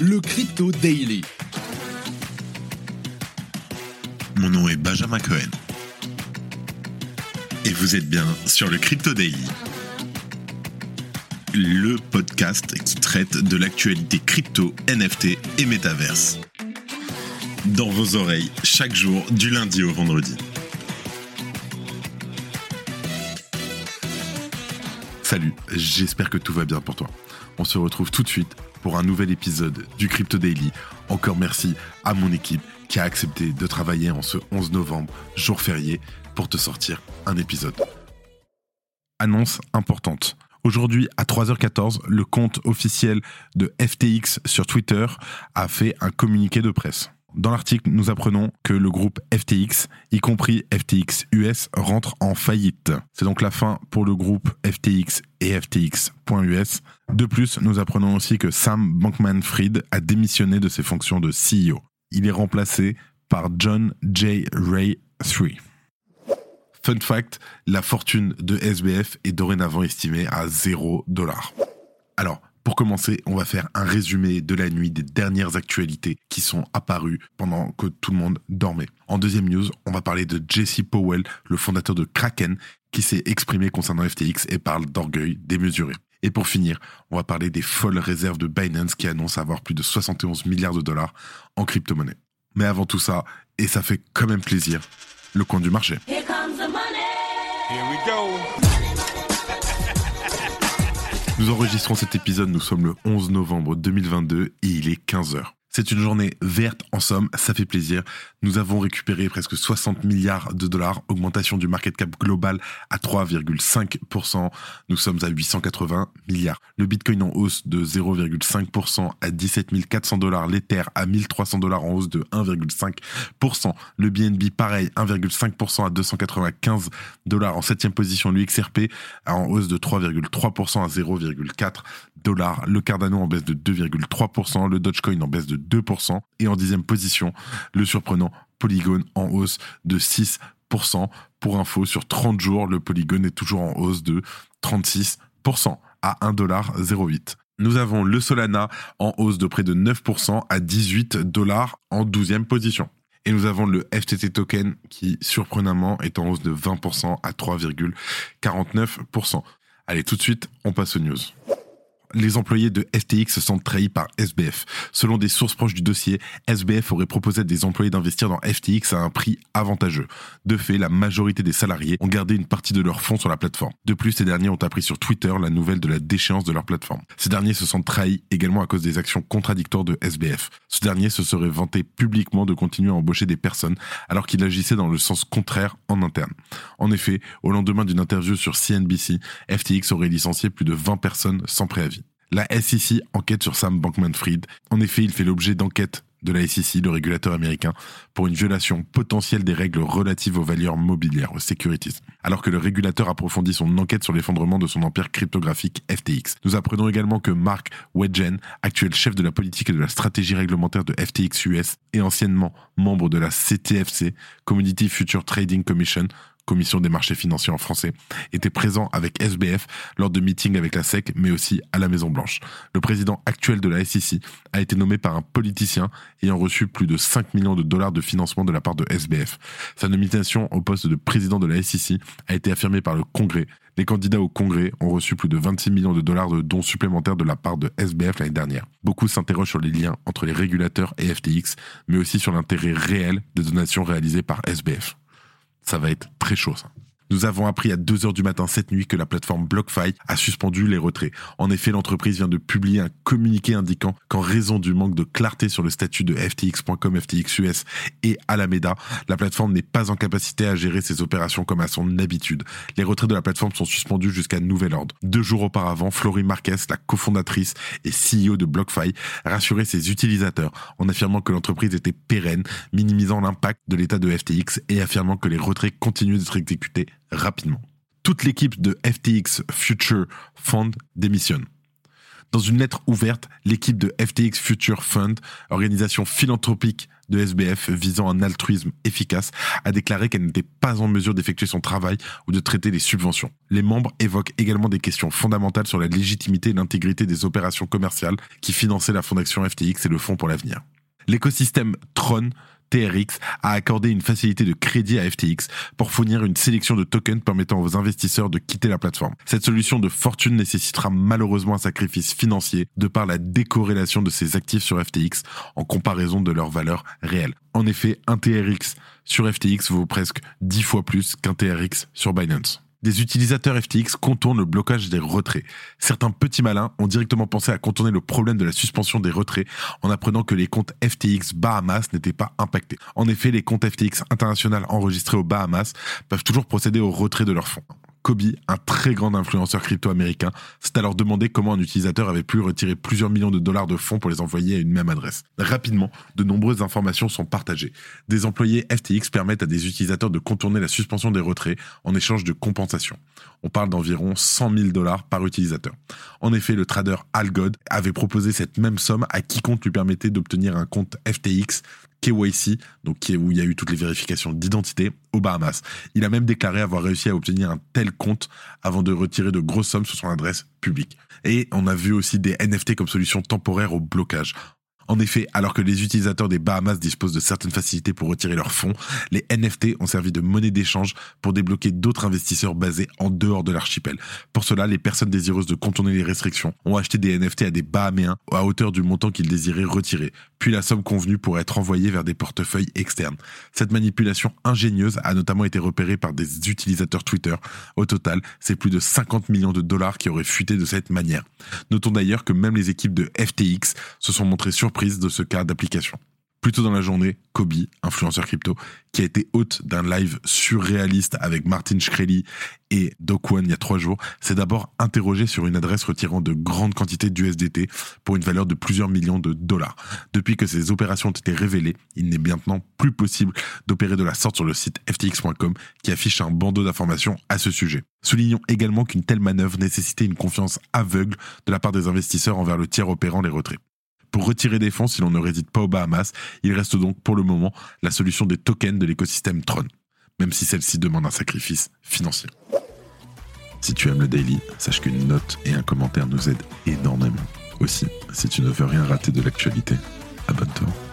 le Crypto Daily. Mon nom est Benjamin Cohen. Et vous êtes bien sur le Crypto Daily. Le podcast qui traite de l'actualité crypto, NFT et métaverse. Dans vos oreilles, chaque jour, du lundi au vendredi. Salut, j'espère que tout va bien pour toi. On se retrouve tout de suite pour un nouvel épisode du Crypto Daily. Encore merci à mon équipe qui a accepté de travailler en ce 11 novembre, jour férié, pour te sortir un épisode. Annonce importante. Aujourd'hui, à 3h14, le compte officiel de FTX sur Twitter a fait un communiqué de presse. Dans l'article, nous apprenons que le groupe FTX, y compris FTX US, rentre en faillite. C'est donc la fin pour le groupe FTX et FTX.us. De plus, nous apprenons aussi que Sam Bankman-Fried a démissionné de ses fonctions de CEO. Il est remplacé par John J. Ray III. Fun fact, la fortune de SBF est dorénavant estimée à 0 dollars. Alors, pour commencer, on va faire un résumé de la nuit des dernières actualités qui sont apparues pendant que tout le monde dormait. En deuxième news, on va parler de Jesse Powell, le fondateur de Kraken, qui s'est exprimé concernant FTX et parle d'orgueil démesuré. Et pour finir, on va parler des folles réserves de Binance qui annoncent avoir plus de 71 milliards de dollars en crypto-monnaie. Mais avant tout ça, et ça fait quand même plaisir, le coin du marché. Here comes the money. Here we go. Nous enregistrons cet épisode, nous sommes le 11 novembre 2022 et il est 15h. C'est une journée verte, en somme, ça fait plaisir. Nous avons récupéré presque 60 milliards de dollars, augmentation du market cap global à 3,5%. Nous sommes à 880 milliards. Le Bitcoin en hausse de 0,5% à 17 400 dollars. L'Ether à 1300 dollars en hausse de 1,5%. Le BNB pareil, 1,5% à 295 dollars. En septième position, l'UXRP en hausse de 3,3% à 0,4 dollars. Le Cardano en baisse de 2,3%. Le Dogecoin en baisse de 2%. Et en dixième position, le surprenant Polygon en hausse de 6%. Pour info, sur 30 jours, le Polygon est toujours en hausse de 36% à 1,08$. Nous avons le Solana en hausse de près de 9% à 18 dollars en 12e position. Et nous avons le FTT token qui, surprenamment, est en hausse de 20% à 3,49%. Allez, tout de suite, on passe aux news les employés de FTX se sentent trahis par SBF. Selon des sources proches du dossier, SBF aurait proposé à des employés d'investir dans FTX à un prix avantageux. De fait, la majorité des salariés ont gardé une partie de leurs fonds sur la plateforme. De plus, ces derniers ont appris sur Twitter la nouvelle de la déchéance de leur plateforme. Ces derniers se sentent trahis également à cause des actions contradictoires de SBF. Ce dernier se serait vanté publiquement de continuer à embaucher des personnes alors qu'il agissait dans le sens contraire en interne. En effet, au lendemain d'une interview sur CNBC, FTX aurait licencié plus de 20 personnes sans préavis. La SEC enquête sur Sam Bankman-Fried. En effet, il fait l'objet d'enquêtes de la SEC, le régulateur américain, pour une violation potentielle des règles relatives aux valeurs mobilières, aux securities. Alors que le régulateur approfondit son enquête sur l'effondrement de son empire cryptographique FTX. Nous apprenons également que Mark Wedgen, actuel chef de la politique et de la stratégie réglementaire de FTX US et anciennement membre de la CTFC, Commodity Future Trading Commission, commission des marchés financiers en français, était présent avec SBF lors de meetings avec la SEC, mais aussi à la Maison Blanche. Le président actuel de la SEC a été nommé par un politicien ayant reçu plus de 5 millions de dollars de financement de la part de SBF. Sa nomination au poste de président de la SEC a été affirmée par le Congrès. Les candidats au Congrès ont reçu plus de 26 millions de dollars de dons supplémentaires de la part de SBF l'année dernière. Beaucoup s'interrogent sur les liens entre les régulateurs et FTX, mais aussi sur l'intérêt réel des donations réalisées par SBF ça va être très chaud ça. Nous avons appris à 2h du matin cette nuit que la plateforme BlockFi a suspendu les retraits. En effet, l'entreprise vient de publier un communiqué indiquant qu'en raison du manque de clarté sur le statut de FTX.com, FTX et Alameda, la plateforme n'est pas en capacité à gérer ses opérations comme à son habitude. Les retraits de la plateforme sont suspendus jusqu'à nouvel ordre. Deux jours auparavant, Florie Marquez, la cofondatrice et CEO de BlockFi, rassurait ses utilisateurs en affirmant que l'entreprise était pérenne, minimisant l'impact de l'état de FTX et affirmant que les retraits continuent d'être exécutés rapidement. Toute l'équipe de FTX Future Fund démissionne. Dans une lettre ouverte, l'équipe de FTX Future Fund, organisation philanthropique de SBF visant un altruisme efficace, a déclaré qu'elle n'était pas en mesure d'effectuer son travail ou de traiter les subventions. Les membres évoquent également des questions fondamentales sur la légitimité et l'intégrité des opérations commerciales qui finançaient la fondation FTX et le Fonds pour l'avenir. L'écosystème Tron TRX a accordé une facilité de crédit à FTX pour fournir une sélection de tokens permettant aux investisseurs de quitter la plateforme. Cette solution de fortune nécessitera malheureusement un sacrifice financier de par la décorrélation de ses actifs sur FTX en comparaison de leur valeur réelle. En effet, un TRX sur FTX vaut presque 10 fois plus qu'un TRX sur Binance des utilisateurs FTX contournent le blocage des retraits. Certains petits malins ont directement pensé à contourner le problème de la suspension des retraits en apprenant que les comptes FTX Bahamas n'étaient pas impactés. En effet, les comptes FTX international enregistrés aux Bahamas peuvent toujours procéder au retrait de leurs fonds. Kobe, un très grand influenceur crypto américain, s'est alors demandé comment un utilisateur avait pu retirer plusieurs millions de dollars de fonds pour les envoyer à une même adresse. Rapidement, de nombreuses informations sont partagées. Des employés FTX permettent à des utilisateurs de contourner la suspension des retraits en échange de compensation. On parle d'environ 100 000 dollars par utilisateur. En effet, le trader Algod avait proposé cette même somme à quiconque lui permettait d'obtenir un compte FTX KYC, donc où il y a eu toutes les vérifications d'identité aux Bahamas. Il a même déclaré avoir réussi à obtenir un tel compte avant de retirer de grosses sommes sur son adresse publique. Et on a vu aussi des NFT comme solution temporaire au blocage. En effet, alors que les utilisateurs des Bahamas disposent de certaines facilités pour retirer leurs fonds, les NFT ont servi de monnaie d'échange pour débloquer d'autres investisseurs basés en dehors de l'archipel. Pour cela, les personnes désireuses de contourner les restrictions ont acheté des NFT à des Bahaméens à hauteur du montant qu'ils désiraient retirer, puis la somme convenue pourrait être envoyée vers des portefeuilles externes. Cette manipulation ingénieuse a notamment été repérée par des utilisateurs Twitter. Au total, c'est plus de 50 millions de dollars qui auraient fuité de cette manière. Notons d'ailleurs que même les équipes de FTX se sont montrées surprises de ce cas d'application. Plus tôt dans la journée, Kobe, influenceur crypto, qui a été hôte d'un live surréaliste avec Martin Shkreli et One il y a trois jours, s'est d'abord interrogé sur une adresse retirant de grandes quantités d'USDT pour une valeur de plusieurs millions de dollars. Depuis que ces opérations ont été révélées, il n'est maintenant plus possible d'opérer de la sorte sur le site ftx.com qui affiche un bandeau d'informations à ce sujet. Soulignons également qu'une telle manœuvre nécessitait une confiance aveugle de la part des investisseurs envers le tiers opérant les retraits. Pour retirer des fonds si l'on ne réside pas aux Bahamas, il reste donc pour le moment la solution des tokens de l'écosystème Tron, même si celle-ci demande un sacrifice financier. Si tu aimes le daily, sache qu'une note et un commentaire nous aident énormément. Aussi, si tu ne veux rien rater de l'actualité, abonne-toi.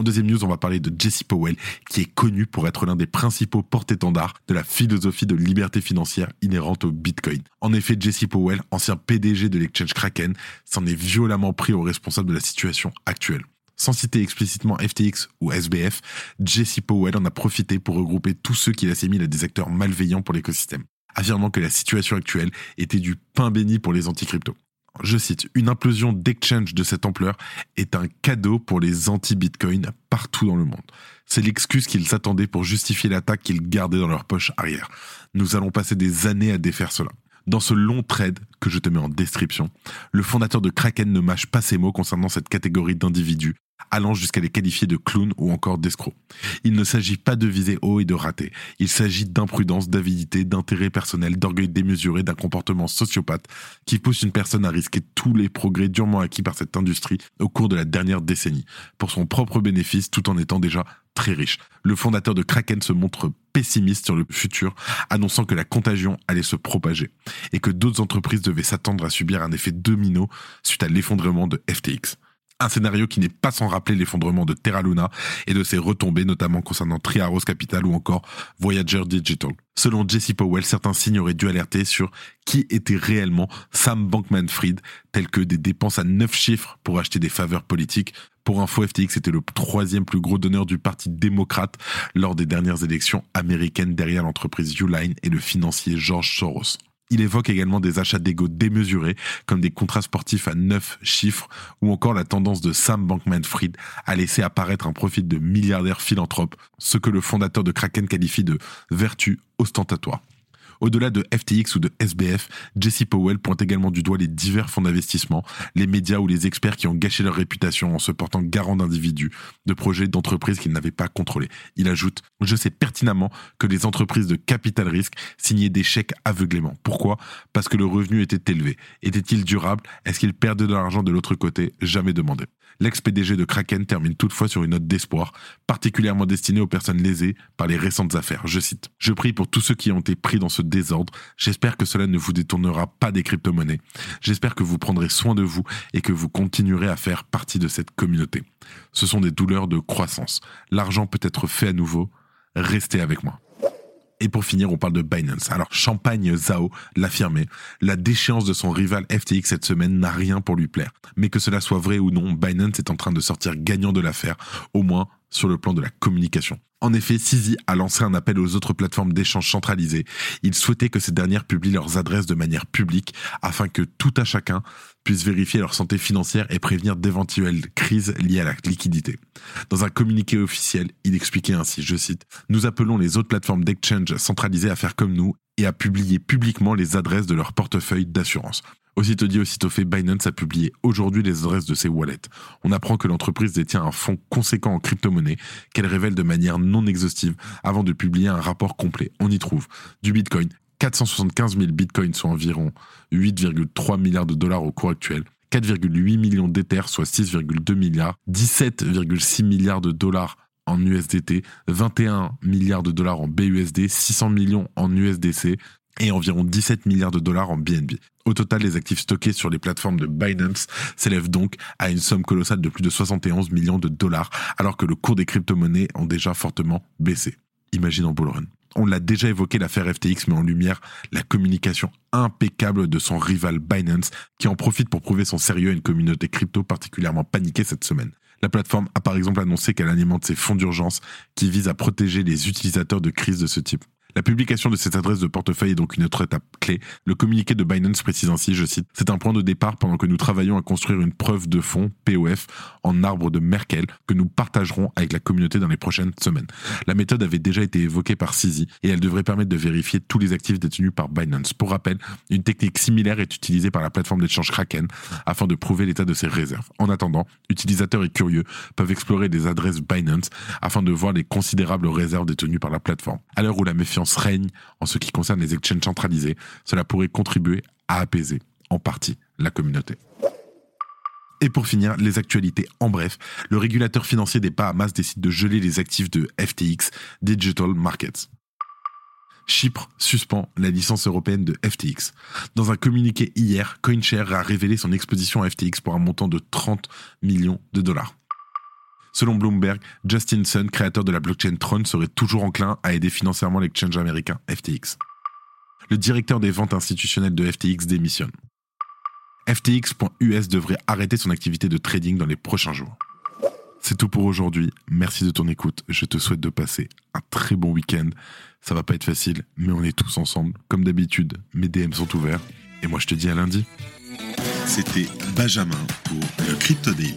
En deuxième news, on va parler de Jesse Powell, qui est connu pour être l'un des principaux porte-étendards de la philosophie de liberté financière inhérente au Bitcoin. En effet, Jesse Powell, ancien PDG de l'exchange Kraken, s'en est violemment pris au responsable de la situation actuelle. Sans citer explicitement FTX ou SBF, Jesse Powell en a profité pour regrouper tous ceux qu'il assimile à des acteurs malveillants pour l'écosystème, affirmant que la situation actuelle était du pain béni pour les anti-crypto je cite, une implosion d'exchange de cette ampleur est un cadeau pour les anti-Bitcoin partout dans le monde. C'est l'excuse qu'ils s'attendaient pour justifier l'attaque qu'ils gardaient dans leur poche arrière. Nous allons passer des années à défaire cela. Dans ce long trade que je te mets en description, le fondateur de Kraken ne mâche pas ses mots concernant cette catégorie d'individus allant jusqu'à les qualifier de clowns ou encore d'escrocs. Il ne s'agit pas de viser haut et de rater. Il s'agit d'imprudence, d'avidité, d'intérêt personnel, d'orgueil démesuré, d'un comportement sociopathe qui pousse une personne à risquer tous les progrès durement acquis par cette industrie au cours de la dernière décennie, pour son propre bénéfice tout en étant déjà très riche. Le fondateur de Kraken se montre pessimiste sur le futur, annonçant que la contagion allait se propager et que d'autres entreprises devaient s'attendre à subir un effet domino suite à l'effondrement de FTX. Un scénario qui n'est pas sans rappeler l'effondrement de Terra Luna et de ses retombées, notamment concernant Triaros Capital ou encore Voyager Digital. Selon Jesse Powell, certains signes auraient dû alerter sur qui était réellement Sam Bankman-Fried, tels que des dépenses à neuf chiffres pour acheter des faveurs politiques. Pour info, FTX était le troisième plus gros donneur du Parti démocrate lors des dernières élections américaines derrière l'entreprise Uline et le financier George Soros. Il évoque également des achats d'ego démesurés, comme des contrats sportifs à neuf chiffres, ou encore la tendance de Sam Bankman-Fried à laisser apparaître un profil de milliardaire philanthrope, ce que le fondateur de Kraken qualifie de vertu ostentatoire. Au-delà de FTX ou de SBF, Jesse Powell pointe également du doigt les divers fonds d'investissement, les médias ou les experts qui ont gâché leur réputation en se portant garant d'individus, de projets, d'entreprises qu'ils n'avaient pas contrôlés. Il ajoute Je sais pertinemment que les entreprises de capital risque signaient des chèques aveuglément. Pourquoi? Parce que le revenu était élevé. Était-il durable? Est-ce qu'ils perdaient de l'argent de l'autre côté? Jamais demandé. L'ex-PDG de Kraken termine toutefois sur une note d'espoir, particulièrement destinée aux personnes lésées par les récentes affaires. Je cite Je prie pour tous ceux qui ont été pris dans ce désordre. J'espère que cela ne vous détournera pas des crypto-monnaies. J'espère que vous prendrez soin de vous et que vous continuerez à faire partie de cette communauté. Ce sont des douleurs de croissance. L'argent peut être fait à nouveau. Restez avec moi. Et pour finir, on parle de Binance. Alors, Champagne Zhao l'affirmait, la déchéance de son rival FTX cette semaine n'a rien pour lui plaire. Mais que cela soit vrai ou non, Binance est en train de sortir gagnant de l'affaire, au moins sur le plan de la communication. En effet, Sisi a lancé un appel aux autres plateformes d'échange centralisées. Il souhaitait que ces dernières publient leurs adresses de manière publique afin que tout à chacun puisse vérifier leur santé financière et prévenir d'éventuelles crises liées à la liquidité. Dans un communiqué officiel, il expliquait ainsi, je cite, Nous appelons les autres plateformes d'exchange centralisées à faire comme nous et à publier publiquement les adresses de leur portefeuille d'assurance. Aussitôt dit, aussitôt fait, Binance a publié aujourd'hui les adresses de ses wallets. On apprend que l'entreprise détient un fonds conséquent en crypto-monnaie qu'elle révèle de manière non exhaustive avant de publier un rapport complet. On y trouve du Bitcoin, 475 000 Bitcoins, soit environ 8,3 milliards de dollars au cours actuel, 4,8 millions d'Ether, soit 6,2 milliards, 17,6 milliards de dollars en USDT, 21 milliards de dollars en BUSD, 600 millions en USDC, et environ 17 milliards de dollars en BNB. Au total, les actifs stockés sur les plateformes de Binance s'élèvent donc à une somme colossale de plus de 71 millions de dollars, alors que le cours des crypto-monnaies ont déjà fortement baissé. Imagine en bull. On l'a déjà évoqué, l'affaire FTX met en lumière la communication impeccable de son rival Binance, qui en profite pour prouver son sérieux à une communauté crypto particulièrement paniquée cette semaine. La plateforme a par exemple annoncé qu'elle alimente ses fonds d'urgence qui visent à protéger les utilisateurs de crises de ce type. La publication de cette adresse de portefeuille est donc une autre étape clé. Le communiqué de Binance précise ainsi, je cite, C'est un point de départ pendant que nous travaillons à construire une preuve de fond, POF, en arbre de Merkel, que nous partagerons avec la communauté dans les prochaines semaines. La méthode avait déjà été évoquée par Sisi et elle devrait permettre de vérifier tous les actifs détenus par Binance. Pour rappel, une technique similaire est utilisée par la plateforme d'échange Kraken afin de prouver l'état de ses réserves. En attendant, utilisateurs et curieux peuvent explorer des adresses Binance afin de voir les considérables réserves détenues par la plateforme. À l'heure où la méfiance règne en ce qui concerne les exchanges centralisés, cela pourrait contribuer à apaiser en partie la communauté. Et pour finir, les actualités en bref. Le régulateur financier des Bahamas décide de geler les actifs de FTX, Digital Markets. Chypre suspend la licence européenne de FTX. Dans un communiqué hier, CoinShare a révélé son exposition à FTX pour un montant de 30 millions de dollars. Selon Bloomberg, Justin Sun, créateur de la blockchain Tron, serait toujours enclin à aider financièrement l'exchange américain FTX. Le directeur des ventes institutionnelles de FTX démissionne. FTX.us devrait arrêter son activité de trading dans les prochains jours. C'est tout pour aujourd'hui. Merci de ton écoute. Je te souhaite de passer un très bon week-end. Ça va pas être facile, mais on est tous ensemble. Comme d'habitude, mes DM sont ouverts. Et moi, je te dis à lundi. C'était Benjamin pour le Crypto Daily.